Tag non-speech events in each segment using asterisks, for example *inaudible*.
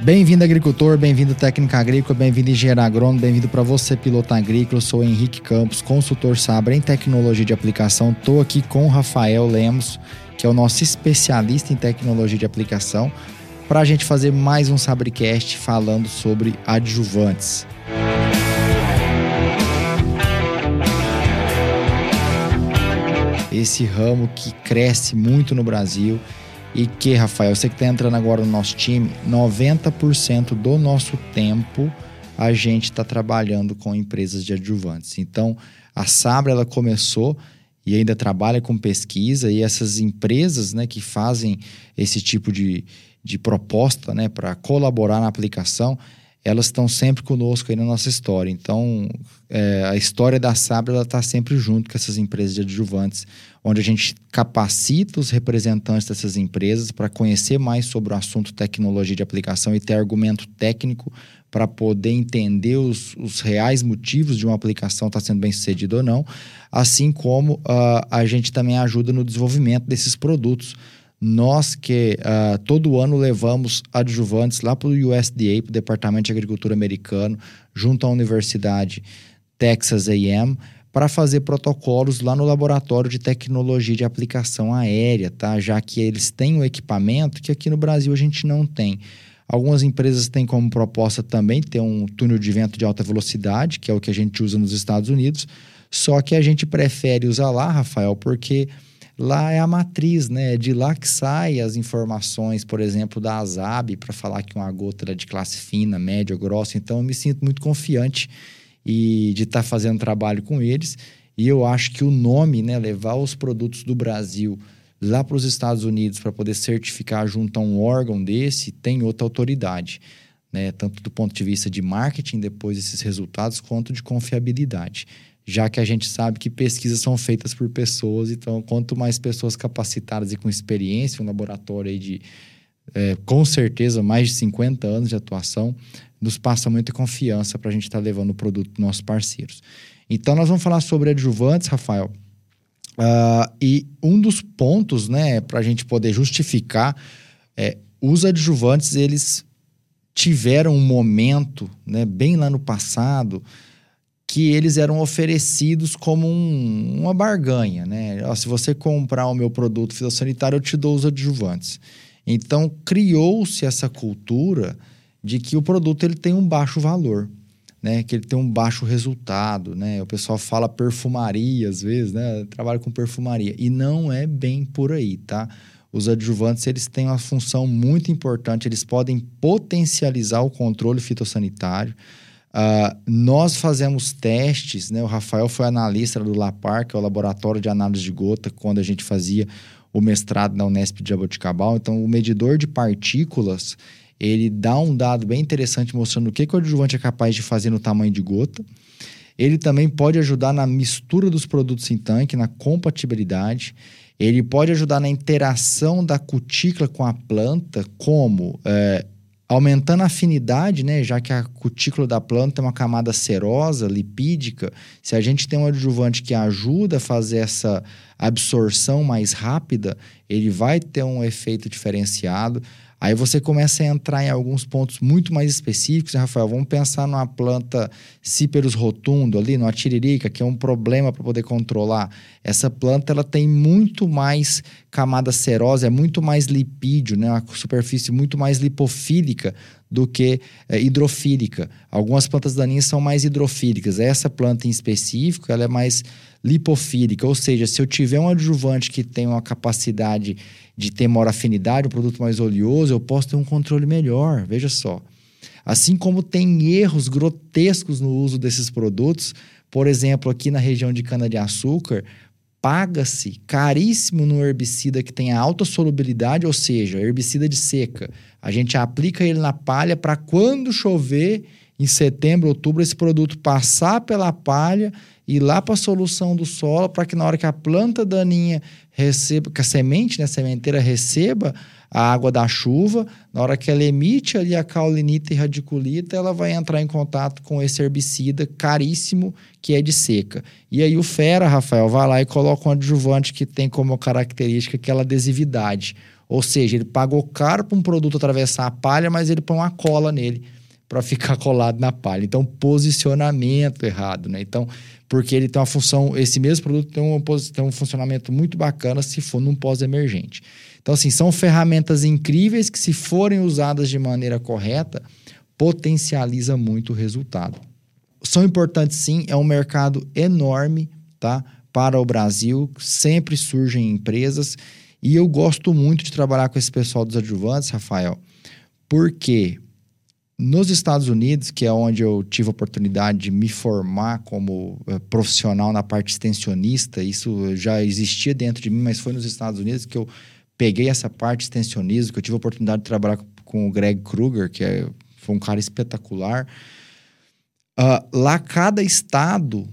Bem-vindo agricultor, bem-vindo técnica agrícola, bem-vindo engenheiro agrônomo, bem-vindo para você piloto agrícola. Eu sou Henrique Campos, consultor Sabra em tecnologia de aplicação. Estou aqui com o Rafael Lemos, que é o nosso especialista em tecnologia de aplicação, para a gente fazer mais um Sabricast falando sobre adjuvantes. Esse ramo que cresce muito no Brasil e que, Rafael, você que está entrando agora no nosso time, 90% do nosso tempo a gente está trabalhando com empresas de adjuvantes. Então, a Sabra ela começou e ainda trabalha com pesquisa e essas empresas né, que fazem esse tipo de, de proposta né, para colaborar na aplicação, elas estão sempre conosco aí na nossa história. Então, é, a história da Sabra está sempre junto com essas empresas de adjuvantes, onde a gente capacita os representantes dessas empresas para conhecer mais sobre o assunto tecnologia de aplicação e ter argumento técnico para poder entender os, os, reais motivos de uma aplicação estar tá sendo bem sucedida ou não, assim como uh, a gente também ajuda no desenvolvimento desses produtos nós que uh, todo ano levamos adjuvantes lá para o USDA, para o Departamento de Agricultura americano, junto à Universidade Texas A&M, para fazer protocolos lá no laboratório de tecnologia de aplicação aérea, tá? Já que eles têm o equipamento que aqui no Brasil a gente não tem. Algumas empresas têm como proposta também ter um túnel de vento de alta velocidade, que é o que a gente usa nos Estados Unidos, só que a gente prefere usar lá, Rafael, porque lá é a matriz, né? É de lá que saem as informações, por exemplo, da ASAB, para falar que uma gota é de classe fina, média grossa. Então, eu me sinto muito confiante e de estar tá fazendo trabalho com eles. E eu acho que o nome, né, levar os produtos do Brasil lá para os Estados Unidos para poder certificar junto a um órgão desse, tem outra autoridade. Né? Tanto do ponto de vista de marketing, depois desses resultados, quanto de confiabilidade já que a gente sabe que pesquisas são feitas por pessoas, então quanto mais pessoas capacitadas e com experiência, um laboratório aí de é, com certeza mais de 50 anos de atuação, nos passa muita confiança para a gente estar tá levando o produto dos nossos parceiros. Então nós vamos falar sobre adjuvantes, Rafael. Uh, e um dos pontos, né, para a gente poder justificar, é, os adjuvantes eles tiveram um momento, né, bem lá no passado, que eles eram oferecidos como um, uma barganha, né? Ó, se você comprar o meu produto fitossanitário, eu te dou os adjuvantes. Então, criou-se essa cultura de que o produto ele tem um baixo valor, né? Que ele tem um baixo resultado, né? O pessoal fala perfumaria às vezes, né? Trabalho com perfumaria. E não é bem por aí, tá? Os adjuvantes, eles têm uma função muito importante, eles podem potencializar o controle fitossanitário, Uh, nós fazemos testes, né? O Rafael foi analista do LAPAR, que é o Laboratório de Análise de Gota, quando a gente fazia o mestrado na Unesp de Jaboticabal. Então, o medidor de partículas, ele dá um dado bem interessante mostrando o que, que o adjuvante é capaz de fazer no tamanho de gota. Ele também pode ajudar na mistura dos produtos em tanque, na compatibilidade. Ele pode ajudar na interação da cutícula com a planta, como... É, aumentando a afinidade, né, já que a cutícula da planta é uma camada serosa, lipídica, se a gente tem um adjuvante que ajuda a fazer essa absorção mais rápida, ele vai ter um efeito diferenciado. Aí você começa a entrar em alguns pontos muito mais específicos, né, Rafael? Vamos pensar numa planta Ciperus rotundo ali, numa tiririca, que é um problema para poder controlar. Essa planta ela tem muito mais camada serosa, é muito mais lipídio, né? Uma superfície muito mais lipofílica do que é, hidrofílica. Algumas plantas daninhas são mais hidrofílicas. Essa planta em específico, ela é mais lipofílica, ou seja, se eu tiver um adjuvante que tem uma capacidade de ter maior afinidade, um produto mais oleoso, eu posso ter um controle melhor. Veja só. Assim como tem erros grotescos no uso desses produtos, por exemplo, aqui na região de cana-de-açúcar, paga-se caríssimo no herbicida que tem alta solubilidade, ou seja, herbicida de seca. A gente aplica ele na palha para quando chover, em setembro, outubro, esse produto passar pela palha ir lá para a solução do solo para que na hora que a planta daninha receba, que a semente, né, a sementeira receba a água da chuva, na hora que ela emite ali a caulinita e radiculita, ela vai entrar em contato com esse herbicida caríssimo que é de seca. E aí o fera, Rafael, vai lá e coloca um adjuvante que tem como característica aquela adesividade. Ou seja, ele pagou caro para um produto atravessar a palha, mas ele põe uma cola nele para ficar *laughs* colado na palha. Então, posicionamento errado, né? Então, porque ele tem uma função, esse mesmo produto tem um, tem um funcionamento muito bacana se for num pós-emergente. Então, assim, são ferramentas incríveis que, se forem usadas de maneira correta, potencializa muito o resultado. São importantes sim, é um mercado enorme, tá? Para o Brasil, sempre surgem empresas e eu gosto muito de trabalhar com esse pessoal dos adjuvantes, Rafael, porque nos Estados Unidos, que é onde eu tive a oportunidade de me formar como uh, profissional na parte extensionista, isso já existia dentro de mim, mas foi nos Estados Unidos que eu peguei essa parte extensionismo, que eu tive a oportunidade de trabalhar com o Greg Kruger, que é, foi um cara espetacular. Uh, lá, cada estado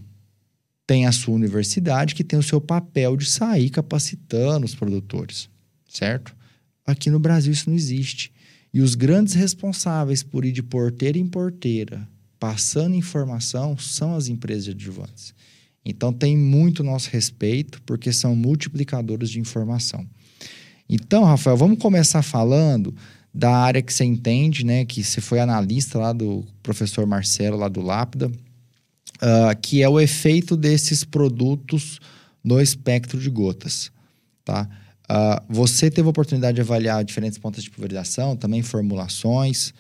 tem a sua universidade que tem o seu papel de sair capacitando os produtores, certo? Aqui no Brasil isso não existe. E os grandes responsáveis por ir de porteira em porteira, passando informação, são as empresas de adjuvantes. Então tem muito nosso respeito, porque são multiplicadores de informação. Então, Rafael, vamos começar falando da área que você entende, né? Que você foi analista lá do professor Marcelo, lá do Lápida, uh, que é o efeito desses produtos no espectro de gotas, tá? Uh, você teve a oportunidade de avaliar diferentes pontos de pulverização, também formulações. O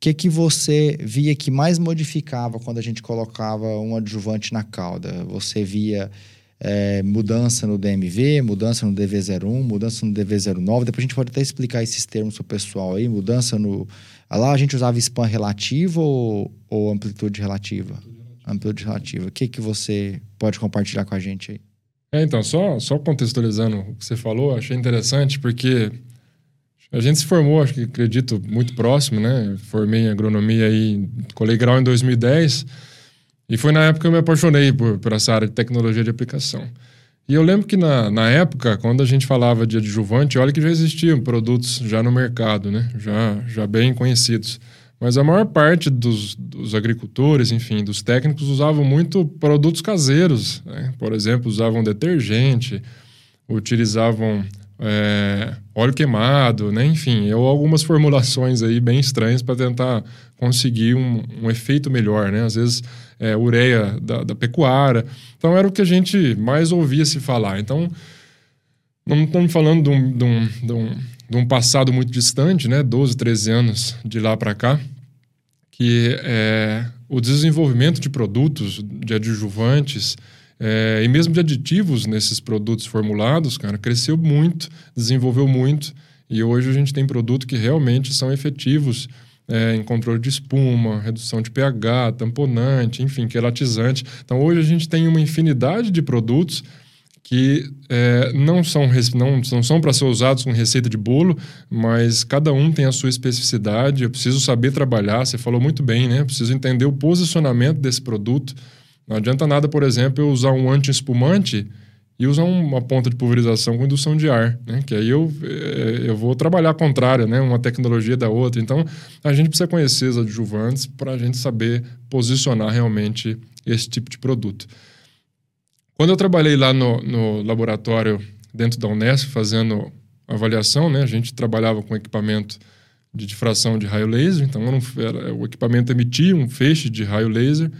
que, que você via que mais modificava quando a gente colocava um adjuvante na cauda? Você via é, mudança no DMV, mudança no DV01, mudança no DV09. Depois a gente pode até explicar esses termos para o pessoal aí. Mudança no. Lá a gente usava span relativo ou, ou amplitude relativa? Amplitude relativa. O que, que você pode compartilhar com a gente aí? É, então, só, só contextualizando o que você falou, achei interessante porque a gente se formou, acho que acredito, muito próximo, né? Formei em agronomia aí, colei grau em 2010 e foi na época que eu me apaixonei por, por essa área de tecnologia de aplicação. E eu lembro que na, na época, quando a gente falava de adjuvante, olha que já existiam produtos já no mercado, né? Já, já bem conhecidos. Mas a maior parte dos, dos agricultores, enfim, dos técnicos, usavam muito produtos caseiros. Né? Por exemplo, usavam detergente, utilizavam é, óleo queimado, né? enfim, ou algumas formulações aí bem estranhas para tentar conseguir um, um, efeito melhor, né? Às vezes, é, ureia da, da pecuária. Então, era o que a gente mais ouvia se falar. Então, não estamos falando de um, de um, de um de um passado muito distante, né, 12, 13 anos de lá para cá, que é, o desenvolvimento de produtos, de adjuvantes é, e mesmo de aditivos nesses produtos formulados, cara, cresceu muito, desenvolveu muito e hoje a gente tem produtos que realmente são efetivos é, em controle de espuma, redução de pH, tamponante, enfim, queratizante. Então hoje a gente tem uma infinidade de produtos que é, não são, não, não são para ser usados com receita de bolo, mas cada um tem a sua especificidade. Eu preciso saber trabalhar, você falou muito bem, né? Eu preciso entender o posicionamento desse produto. Não adianta nada, por exemplo, eu usar um anti-espumante e usar uma ponta de pulverização com indução de ar, né? Que aí eu, é, eu vou trabalhar contrário, né? Uma tecnologia da outra. Então, a gente precisa conhecer os adjuvantes para a gente saber posicionar realmente esse tipo de produto. Quando eu trabalhei lá no, no laboratório dentro da Unesp, fazendo avaliação, né, a gente trabalhava com equipamento de difração de raio laser, então era, era, o equipamento emitia um feixe de raio laser,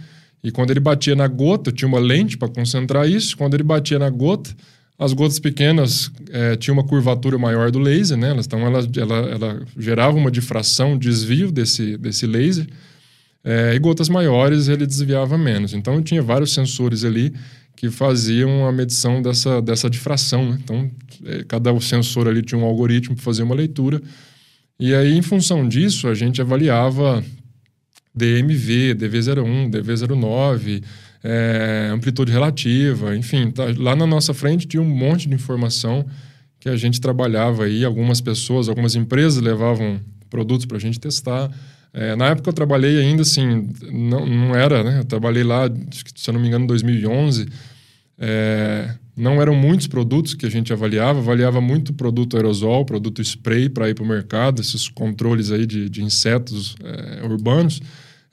e quando ele batia na gota, tinha uma lente para concentrar isso, quando ele batia na gota, as gotas pequenas é, tinham uma curvatura maior do laser, né? então ela, ela, ela gerava uma difração, um desvio desse, desse laser, é, e gotas maiores ele desviava menos. Então tinha vários sensores ali que faziam a medição dessa, dessa difração. Né? Então, é, cada sensor ali tinha um algoritmo para fazer uma leitura. E aí, em função disso, a gente avaliava DMV, DV01, DV09, é, amplitude relativa, enfim. Tá, lá na nossa frente tinha um monte de informação que a gente trabalhava aí. Algumas pessoas, algumas empresas levavam produtos para a gente testar. É, na época eu trabalhei ainda assim, não, não era, né? Eu trabalhei lá, se eu não me engano, em 2011. É, não eram muitos produtos que a gente avaliava, avaliava muito produto aerosol, produto spray para ir para o mercado, esses controles aí de, de insetos é, urbanos,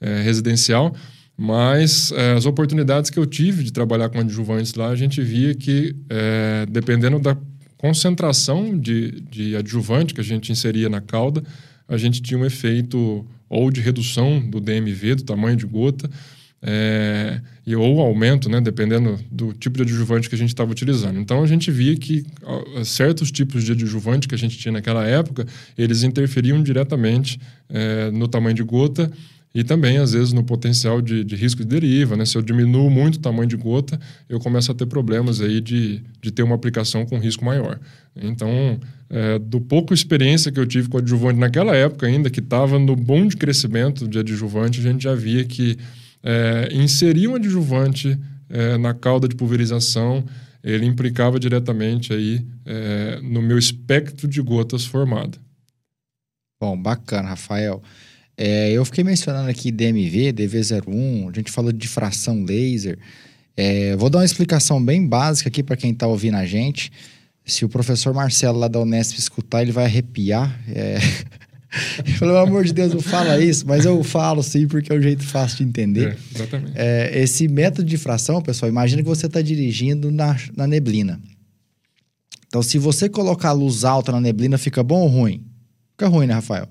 é, residencial. Mas é, as oportunidades que eu tive de trabalhar com adjuvantes lá, a gente via que, é, dependendo da concentração de, de adjuvante que a gente inseria na cauda, a gente tinha um efeito ou de redução do DMV, do tamanho de gota, é, e, ou aumento, né, dependendo do tipo de adjuvante que a gente estava utilizando. Então a gente via que certos tipos de adjuvante que a gente tinha naquela época, eles interferiam diretamente é, no tamanho de gota e também, às vezes, no potencial de, de, risco de deriva. Né? Se eu diminuo muito o tamanho de gota, eu começo a ter problemas aí de, de ter uma aplicação com risco maior. Então, é, do pouco experiência que eu tive com adjuvante naquela época ainda, que estava no bom de crescimento de adjuvante, a gente já via que é, inserir um adjuvante é, na cauda de pulverização, ele implicava diretamente aí é, no meu espectro de gotas formada. Bom, bacana, Rafael. É, eu fiquei mencionando aqui DMV, DV01, a gente falou de difração laser. É, vou dar uma explicação bem básica aqui para quem está ouvindo a gente. Se o professor Marcelo lá da Unesp escutar, ele vai arrepiar. É... *laughs* Pelo amor de Deus, não fala isso, mas eu falo sim, porque é um jeito fácil de entender. É, exatamente. É, esse método de fração, pessoal, imagina que você está dirigindo na, na neblina. Então, se você colocar a luz alta na neblina, fica bom ou ruim? Fica ruim, né, Rafael?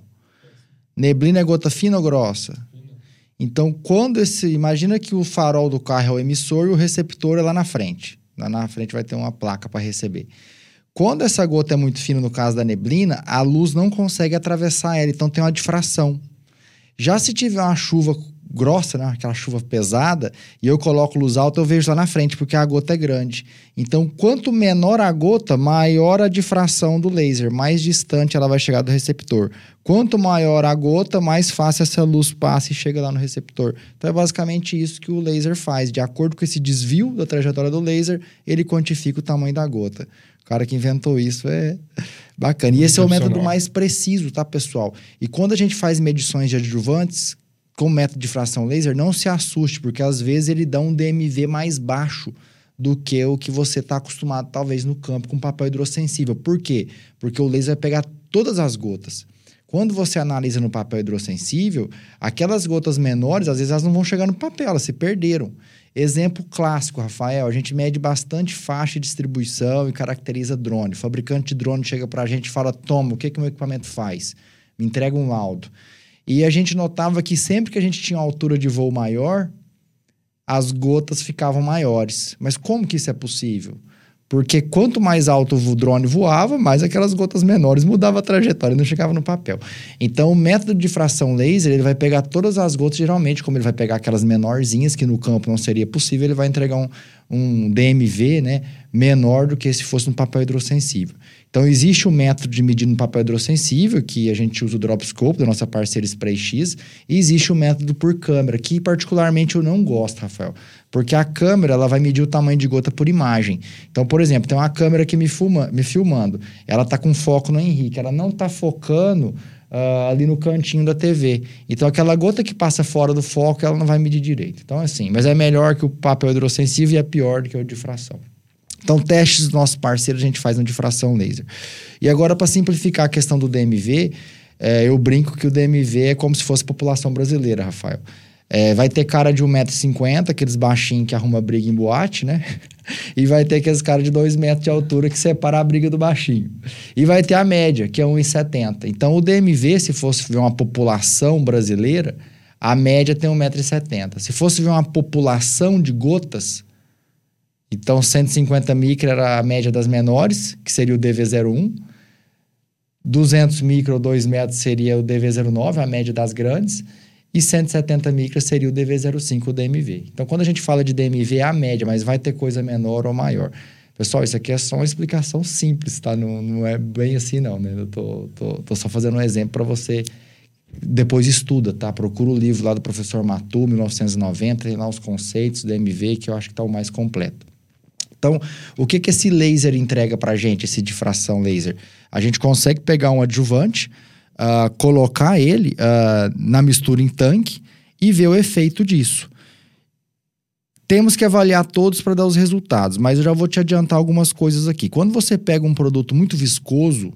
Neblina é gota fina ou grossa? Então, quando esse. Imagina que o farol do carro é o emissor e o receptor é lá na frente. Lá na frente vai ter uma placa para receber. Quando essa gota é muito fina, no caso da neblina, a luz não consegue atravessar ela, então tem uma difração. Já se tiver uma chuva grossa, né? aquela chuva pesada, e eu coloco luz alta, eu vejo lá na frente, porque a gota é grande. Então, quanto menor a gota, maior a difração do laser, mais distante ela vai chegar do receptor. Quanto maior a gota, mais fácil essa luz passa e chega lá no receptor. Então, é basicamente isso que o laser faz. De acordo com esse desvio da trajetória do laser, ele quantifica o tamanho da gota. O cara que inventou isso é bacana. E esse é o método mais preciso, tá, pessoal? E quando a gente faz medições de adjuvantes com método de fração laser, não se assuste, porque às vezes ele dá um DMV mais baixo do que o que você está acostumado, talvez, no campo com papel hidrossensível. Por quê? Porque o laser vai pegar todas as gotas. Quando você analisa no papel hidrossensível, aquelas gotas menores, às vezes elas não vão chegar no papel, elas se perderam. Exemplo clássico, Rafael, a gente mede bastante faixa de distribuição e caracteriza drone. O fabricante de drone chega para a gente e fala: toma, o que, que o meu equipamento faz? Me entrega um laudo. E a gente notava que sempre que a gente tinha uma altura de voo maior, as gotas ficavam maiores. Mas como que isso é possível? Porque quanto mais alto o drone voava, mais aquelas gotas menores mudava a trajetória, não chegava no papel. Então, o método de fração laser, ele vai pegar todas as gotas, geralmente, como ele vai pegar aquelas menorzinhas, que no campo não seria possível, ele vai entregar um, um DMV né, menor do que se fosse no papel hidrossensível. Então, existe um método de medir no papel hidrossensível, que a gente usa o Dropscope, da nossa parceira SprayX, e existe o um método por câmera, que particularmente eu não gosto, Rafael. Porque a câmera, ela vai medir o tamanho de gota por imagem. Então, por exemplo, tem uma câmera aqui me, filma, me filmando, ela está com foco no Henrique, ela não está focando uh, ali no cantinho da TV. Então, aquela gota que passa fora do foco, ela não vai medir direito. Então, assim, mas é melhor que o papel hidrossensível e é pior do que o de fração. Então, testes dos nossos parceiros a gente faz no difração laser. E agora, para simplificar a questão do DMV, é, eu brinco que o DMV é como se fosse população brasileira, Rafael. É, vai ter cara de 1,50m, aqueles baixinhos que arruma briga em boate, né? *laughs* e vai ter aqueles caras de 2 metros de altura que separa a briga do baixinho. E vai ter a média, que é 1,70m. Então, o DMV, se fosse ver uma população brasileira, a média tem 1,70m. Se fosse ver uma população de gotas, então, 150 micro era a média das menores, que seria o DV01. 200 micro ou 2 metros seria o DV09, a média das grandes. E 170 micro seria o DV05, o DMV. Então, quando a gente fala de DMV, é a média, mas vai ter coisa menor ou maior. Pessoal, isso aqui é só uma explicação simples, tá? Não, não é bem assim, não, né? Eu tô, tô, tô só fazendo um exemplo para você depois estuda, tá? Procura o livro lá do professor Matu, 1990, tem lá os conceitos do MV, que eu acho que tá o mais completo. Então, o que, que esse laser entrega para a gente, esse difração laser? A gente consegue pegar um adjuvante, uh, colocar ele uh, na mistura em tanque e ver o efeito disso. Temos que avaliar todos para dar os resultados, mas eu já vou te adiantar algumas coisas aqui. Quando você pega um produto muito viscoso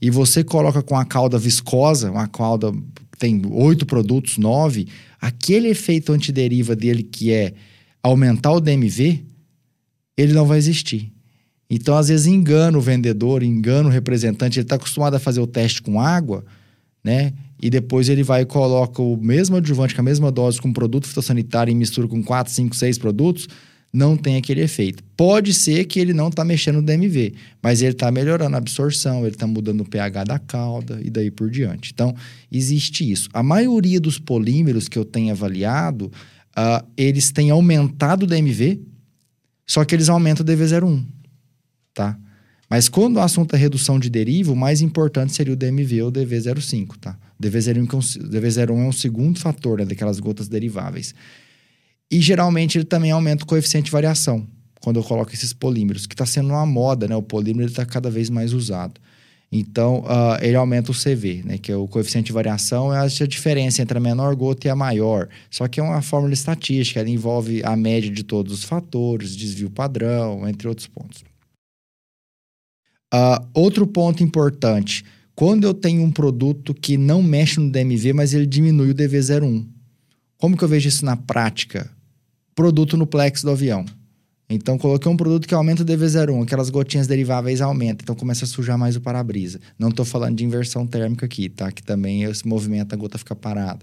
e você coloca com a cauda viscosa, uma cauda tem oito produtos, nove, aquele efeito antideriva dele que é aumentar o DMV, ele não vai existir. Então, às vezes, engana o vendedor, engana o representante. Ele está acostumado a fazer o teste com água, né? E depois ele vai e coloca o mesmo adjuvante, com a mesma dose, com produto fitossanitário e mistura com 4, 5, 6 produtos, não tem aquele efeito. Pode ser que ele não está mexendo no DMV, mas ele está melhorando a absorção, ele está mudando o pH da cauda e daí por diante. Então, existe isso. A maioria dos polímeros que eu tenho avaliado, uh, eles têm aumentado o DMV, só que eles aumentam o DV01, tá? Mas quando o assunto é redução de deriva, o mais importante seria o DMV ou o DV05, tá? DV01, DV01 é um segundo fator né, daquelas gotas deriváveis. E geralmente ele também aumenta o coeficiente de variação quando eu coloco esses polímeros, que está sendo uma moda, né? O polímero está cada vez mais usado. Então, uh, ele aumenta o CV, né? Que é o coeficiente de variação, é a diferença entre a menor gota e a maior. Só que é uma fórmula estatística, ela envolve a média de todos os fatores, desvio padrão, entre outros pontos. Uh, outro ponto importante, quando eu tenho um produto que não mexe no DMV, mas ele diminui o DV01. Como que eu vejo isso na prática? Produto no plex do avião. Então, coloquei um produto que aumenta o DV01, aquelas gotinhas deriváveis aumentam, então começa a sujar mais o para-brisa. Não estou falando de inversão térmica aqui, tá? Que também esse movimento, a gota fica parada.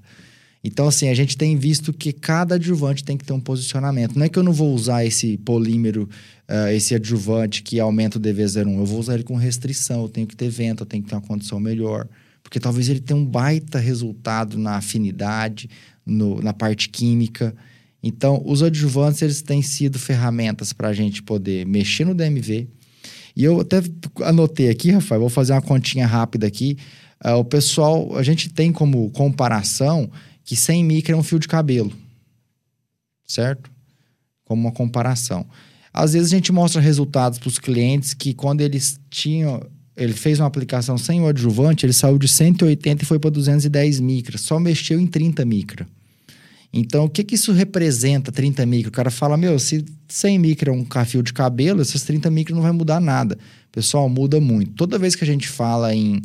Então, assim, a gente tem visto que cada adjuvante tem que ter um posicionamento. Não é que eu não vou usar esse polímero, uh, esse adjuvante que aumenta o DV01. Eu vou usar ele com restrição, eu tenho que ter vento, eu tenho que ter uma condição melhor. Porque talvez ele tenha um baita resultado na afinidade, no, na parte química. Então, os adjuvantes, eles têm sido ferramentas para a gente poder mexer no DMV. E eu até anotei aqui, Rafael, vou fazer uma continha rápida aqui. Uh, o pessoal, a gente tem como comparação que 100 micra é um fio de cabelo, certo? Como uma comparação. Às vezes a gente mostra resultados para os clientes que quando eles tinham, ele fez uma aplicação sem o adjuvante, ele saiu de 180 e foi para 210 micra, só mexeu em 30 micra. Então, o que, que isso representa, 30 micra? O cara fala, meu, se 100 micra é um fio de cabelo, essas 30 micra não vai mudar nada. Pessoal, muda muito. Toda vez que a gente fala em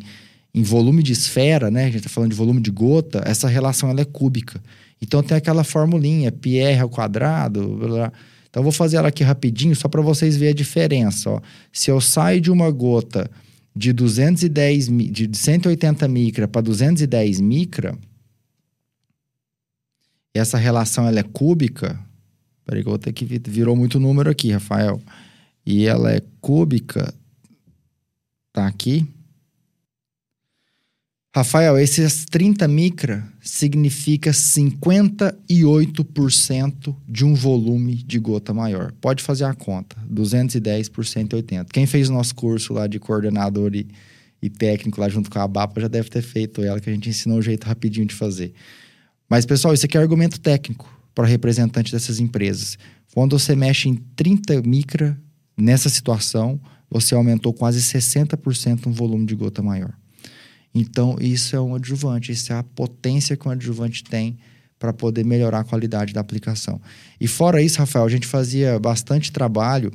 em volume de esfera, né? A gente está falando de volume de gota, essa relação ela é cúbica. Então tem aquela formulinha, PR ao quadrado, blá, blá. Então eu vou fazer ela aqui rapidinho só para vocês verem a diferença, ó. Se eu saio de uma gota de 210 de 180 micra para 210 micra, essa relação ela é cúbica. Peraí que eu vou ter que virou muito número aqui, Rafael. E ela é cúbica tá aqui Rafael, esses 30 micra significa 58% de um volume de gota maior. Pode fazer a conta, 210 por 180. Quem fez o nosso curso lá de coordenador e, e técnico lá junto com a BAPA já deve ter feito ela, que a gente ensinou um jeito rapidinho de fazer. Mas, pessoal, isso aqui é argumento técnico para representante dessas empresas. Quando você mexe em 30 micra nessa situação, você aumentou quase 60% um volume de gota maior. Então, isso é um adjuvante, isso é a potência que um adjuvante tem para poder melhorar a qualidade da aplicação. E fora isso, Rafael, a gente fazia bastante trabalho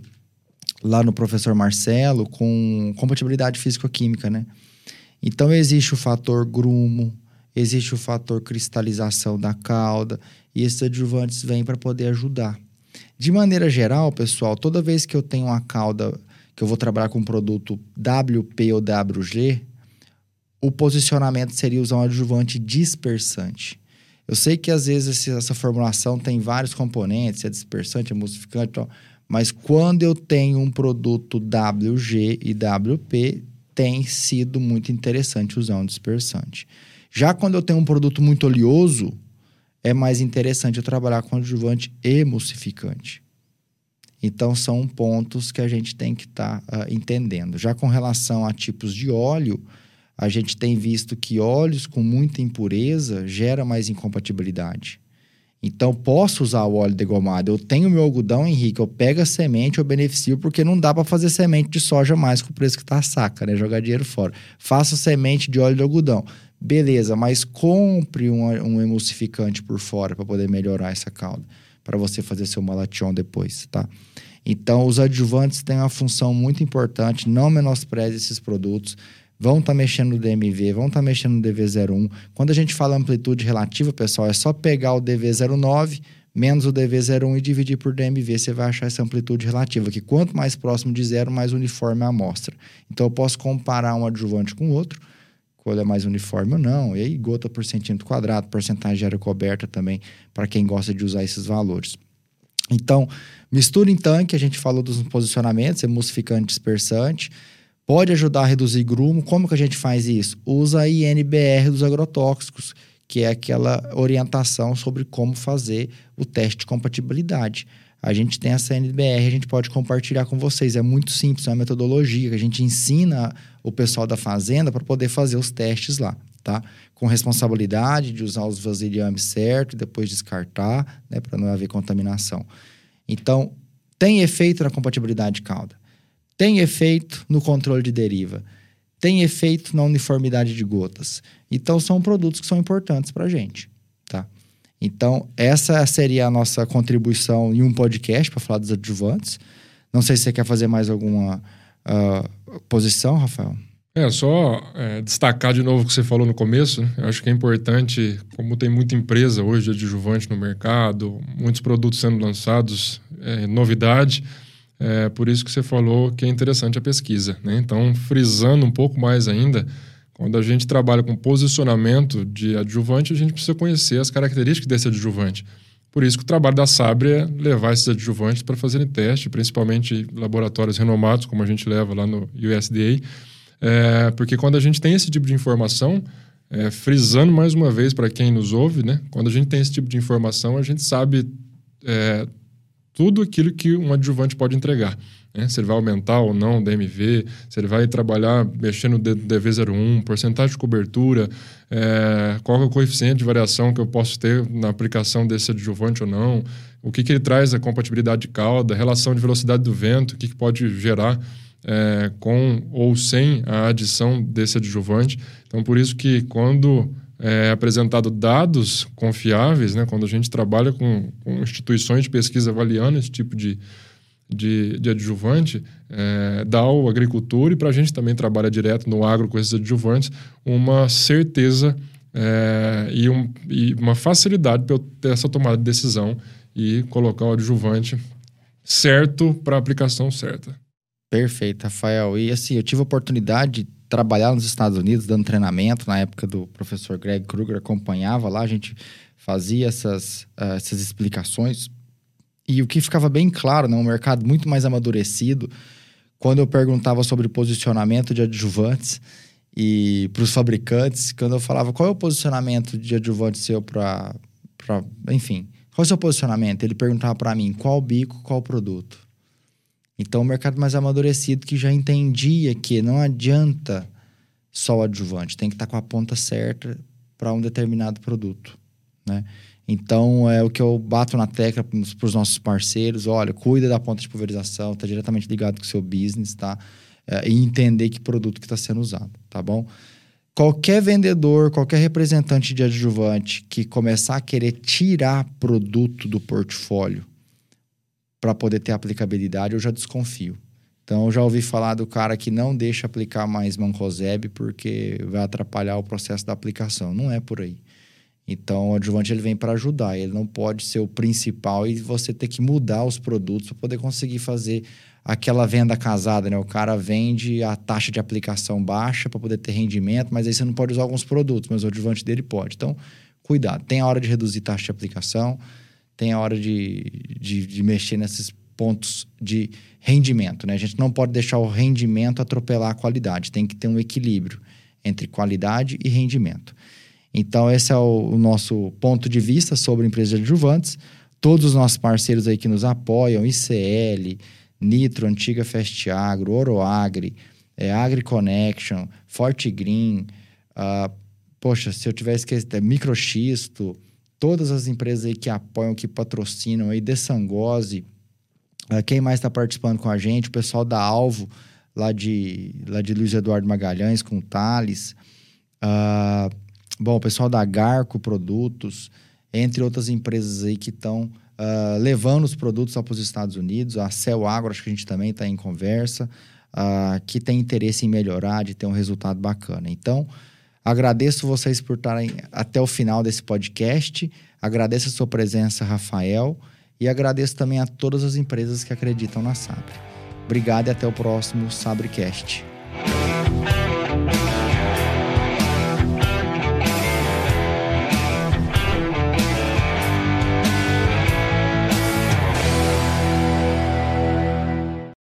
lá no professor Marcelo com compatibilidade físico-química, né? Então, existe o fator grumo, existe o fator cristalização da cauda, e esses adjuvantes vêm para poder ajudar. De maneira geral, pessoal, toda vez que eu tenho uma cauda que eu vou trabalhar com um produto WP ou WG, o posicionamento seria usar um adjuvante dispersante. Eu sei que às vezes essa formulação tem vários componentes, é dispersante, é emulsificante, mas quando eu tenho um produto WG e WP, tem sido muito interessante usar um dispersante. Já quando eu tenho um produto muito oleoso, é mais interessante eu trabalhar com adjuvante emulsificante. Então, são pontos que a gente tem que estar tá, uh, entendendo. Já com relação a tipos de óleo, a gente tem visto que óleos com muita impureza gera mais incompatibilidade. Então, posso usar o óleo degomado. Eu tenho meu algodão, Henrique, eu pego a semente, eu beneficio, porque não dá para fazer semente de soja mais com o preço que tá a saca, né? Jogar dinheiro fora. Faça semente de óleo de algodão. Beleza, mas compre um, um emulsificante por fora para poder melhorar essa calda, para você fazer seu malation depois, tá? Então, os adjuvantes têm uma função muito importante, não menospreze esses produtos vão estar tá mexendo no DMV, vão estar tá mexendo no DV01. Quando a gente fala amplitude relativa, pessoal, é só pegar o DV09 menos o DV01 e dividir por DMV, você vai achar essa amplitude relativa, que quanto mais próximo de zero, mais uniforme a amostra. Então, eu posso comparar um adjuvante com outro, qual é mais uniforme ou não, e aí gota por centímetro quadrado, porcentagem de área coberta também, para quem gosta de usar esses valores. Então, mistura em tanque, a gente falou dos posicionamentos, emulsificante, dispersante, pode ajudar a reduzir grumo. Como que a gente faz isso? Usa a INBR dos agrotóxicos, que é aquela orientação sobre como fazer o teste de compatibilidade. A gente tem essa NBR, a gente pode compartilhar com vocês. É muito simples, é uma metodologia que a gente ensina o pessoal da fazenda para poder fazer os testes lá, tá? Com responsabilidade de usar os vasilhames certo, depois descartar, né, para não haver contaminação. Então, tem efeito na compatibilidade de cauda, tem efeito no controle de deriva tem efeito na uniformidade de gotas. Então, são produtos que são importantes para a gente? Então, essa seria a nossa contribuição em um podcast para falar dos adjuvantes. Não sei se você quer fazer mais alguma uh, posição, Rafael. É, só é, destacar de novo o que você falou no começo. Né? Eu acho que é importante, como tem muita empresa hoje adjuvante no mercado, muitos produtos sendo lançados, é, novidade é por isso que você falou que é interessante a pesquisa. Né? Então, frisando um pouco mais ainda, quando a gente trabalha com posicionamento de adjuvante, a gente precisa conhecer as características desse adjuvante. Por isso que o trabalho da Sabre é levar esses adjuvantes para fazerem teste, principalmente laboratórios renomados, como a gente leva lá no USDA, é, porque quando a gente tem esse tipo de informação, é, frisando mais uma vez para quem nos ouve, né, quando a gente tem esse tipo de informação, a gente sabe é, tudo aquilo que um adjuvante pode entregar. Né? Se ele vai aumentar ou não o DMV, se ele vai trabalhar mexendo no DV01, porcentagem de cobertura, é, qual é o coeficiente de variação que eu posso ter na aplicação desse adjuvante ou não, o que, que ele traz a compatibilidade de cauda, relação de velocidade do vento, o que, que pode gerar é, com ou sem a adição desse adjuvante. Então, por isso que quando é, apresentado dados confiáveis, né, quando a gente trabalha com, com instituições de pesquisa avaliando esse tipo de, de, de adjuvante, é, dá ao agricultor e para a gente também trabalha direto no agro com esses adjuvantes, uma certeza é, e, um, e, uma facilidade para eu ter essa tomada de decisão e colocar o adjuvante certo para a aplicação certa. Perfeito, Rafael. E assim, eu tive a oportunidade de trabalhar nos Estados Unidos, dando treinamento, na época do professor Greg Kruger, acompanhava lá, a gente fazia essas, uh, essas explicações. E o que ficava bem claro, né, um mercado muito mais amadurecido, quando eu perguntava sobre posicionamento de adjuvantes e para os fabricantes, quando eu falava qual é o posicionamento de adjuvante seu para. Enfim, qual é o seu posicionamento? Ele perguntava para mim qual bico, qual produto. Então, o mercado mais amadurecido que já entendia que não adianta só o adjuvante, tem que estar tá com a ponta certa para um determinado produto, né? Então, é o que eu bato na tecla para os nossos parceiros, olha, cuida da ponta de pulverização, está diretamente ligado com o seu business, tá? É, e entender que produto que está sendo usado, tá bom? Qualquer vendedor, qualquer representante de adjuvante que começar a querer tirar produto do portfólio para poder ter aplicabilidade, eu já desconfio. Então, eu já ouvi falar do cara que não deixa aplicar mais Mancozeb porque vai atrapalhar o processo da aplicação. Não é por aí. Então, o adjuvante ele vem para ajudar. Ele não pode ser o principal e você ter que mudar os produtos para poder conseguir fazer aquela venda casada, né? O cara vende a taxa de aplicação baixa para poder ter rendimento, mas aí você não pode usar alguns produtos, mas o adjuvante dele pode. Então, cuidado. Tem a hora de reduzir taxa de aplicação tem a hora de, de, de, mexer nesses pontos de rendimento. Né? A gente não pode deixar o rendimento atropelar a qualidade, tem que ter um equilíbrio entre qualidade e rendimento. Então, esse é o, o nosso ponto de vista sobre empresas adjuvantes. Todos os nossos parceiros aí que nos apoiam, ICL, Nitro, Antiga Fast Agro, Oroagri, é, AgriConnection, Forte Green, uh, poxa, se eu tiver esquecido, é Microxisto, todas as empresas aí que apoiam, que patrocinam aí, Dessangose, uh, quem mais está participando com a gente, o pessoal da Alvo, lá de, lá de Luiz Eduardo Magalhães, com o Thales, uh, bom, o pessoal da Garco Produtos, entre outras empresas aí que estão uh, ah, levando os produtos para os Estados Unidos, a Cel Agro, acho que a gente também está em conversa, que tem interesse em melhorar, de ter um resultado bacana. Então, Agradeço vocês por estarem até o final desse podcast. Agradeço a sua presença, Rafael. E agradeço também a todas as empresas que acreditam na Sabre. Obrigado e até o próximo SabreCast.